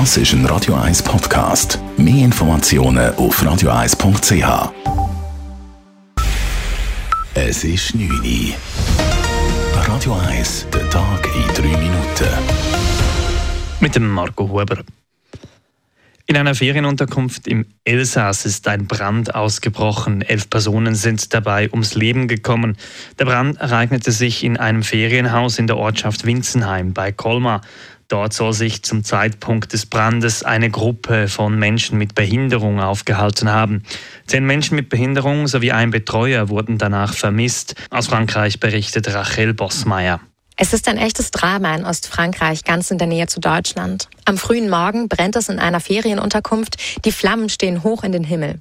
Das ist ein Radio 1 Podcast. Mehr Informationen auf radio1.ch. Es ist 9 Uhr. Radio 1, der Tag in 3 Minuten. Mit dem Marco Huber. In einer Ferienunterkunft im Elsass ist ein Brand ausgebrochen. Elf Personen sind dabei ums Leben gekommen. Der Brand ereignete sich in einem Ferienhaus in der Ortschaft Winzenheim bei Colmar. Dort soll sich zum Zeitpunkt des Brandes eine Gruppe von Menschen mit Behinderung aufgehalten haben. Zehn Menschen mit Behinderung sowie ein Betreuer wurden danach vermisst. Aus Frankreich berichtet Rachel Bossmeier. Es ist ein echtes Drama in Ostfrankreich, ganz in der Nähe zu Deutschland. Am frühen Morgen brennt es in einer Ferienunterkunft, die Flammen stehen hoch in den Himmel.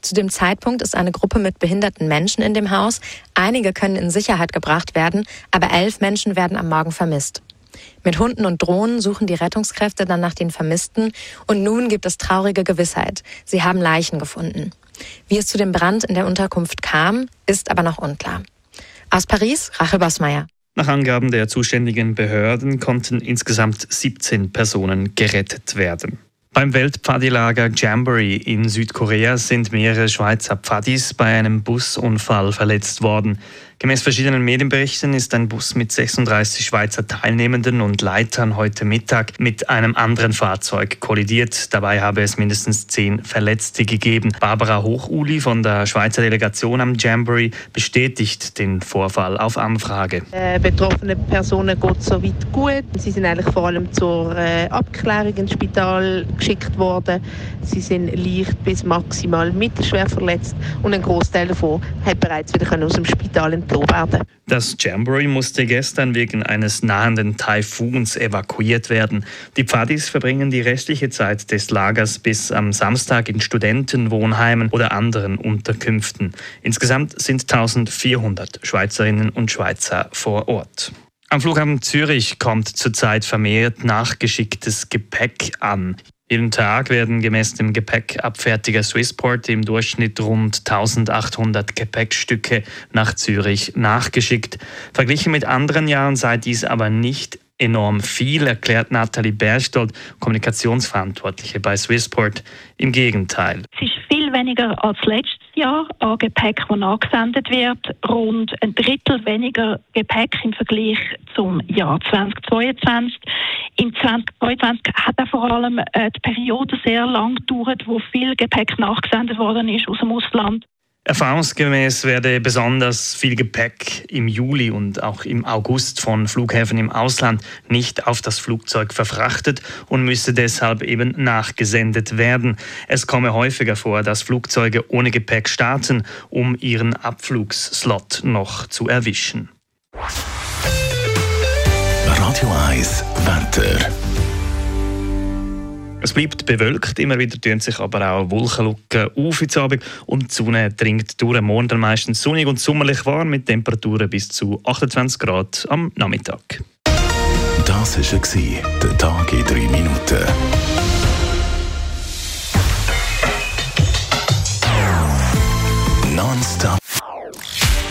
Zu dem Zeitpunkt ist eine Gruppe mit behinderten Menschen in dem Haus. Einige können in Sicherheit gebracht werden, aber elf Menschen werden am Morgen vermisst. Mit Hunden und Drohnen suchen die Rettungskräfte dann nach den Vermissten und nun gibt es traurige Gewissheit. Sie haben Leichen gefunden. Wie es zu dem Brand in der Unterkunft kam, ist aber noch unklar. Aus Paris, Rachel Bossmeier. Nach Angaben der zuständigen Behörden konnten insgesamt 17 Personen gerettet werden. Beim Weltpfadilager Jamboree in Südkorea sind mehrere Schweizer Pfadis bei einem Busunfall verletzt worden. Gemäß verschiedenen Medienberichten ist ein Bus mit 36 Schweizer Teilnehmenden und Leitern heute Mittag mit einem anderen Fahrzeug kollidiert. Dabei habe es mindestens zehn Verletzte gegeben. Barbara Hochuli von der Schweizer Delegation am Jamboree bestätigt den Vorfall auf Anfrage. Äh, betroffene Personen geht es soweit gut. Sie sind eigentlich vor allem zur äh, Abklärung ins Spital geschickt worden. Sie sind leicht bis maximal mittelschwer verletzt und ein Großteil davon hat bereits wieder aus dem Spital entlohnt werden. Das Jamboree musste gestern wegen eines nahenden Taifuns evakuiert werden. Die Pfadis verbringen die restliche Zeit des Lagers bis am Samstag in Studentenwohnheimen oder anderen Unterkünften. Insgesamt sind 1400 Schweizerinnen und Schweizer vor Ort. Am Flughafen Zürich kommt zurzeit vermehrt nachgeschicktes Gepäck an. Jeden Tag werden gemäß dem Gepäckabfertiger Swissport im Durchschnitt rund 1800 Gepäckstücke nach Zürich nachgeschickt. Verglichen mit anderen Jahren sei dies aber nicht enorm viel, erklärt Nathalie Berchtold, Kommunikationsverantwortliche bei Swissport. Im Gegenteil. Es ist viel weniger als letztes Jahr an Gepäck, das angesendet wird. Rund ein Drittel weniger Gepäck im Vergleich zum Jahr 2022. Im 2022 hat er vor allem äh, die Periode sehr lang gedauert, wo viel Gepäck nachgesendet worden ist aus dem Ausland. Erfahrungsgemäß werde besonders viel Gepäck im Juli und auch im August von Flughäfen im Ausland nicht auf das Flugzeug verfrachtet und müsse deshalb eben nachgesendet werden. Es komme häufiger vor, dass Flugzeuge ohne Gepäck starten, um ihren Abflugsslot noch zu erwischen. Radio 1 Wetter. Es bleibt bewölkt, immer wieder tun sich aber auch Wolkenlucken auf ins Abend und die Sonne dringt durch. Morgen dann meistens sonnig und sommerlich warm mit Temperaturen bis zu 28 Grad am Nachmittag. Das war der Tag in 3 Minuten.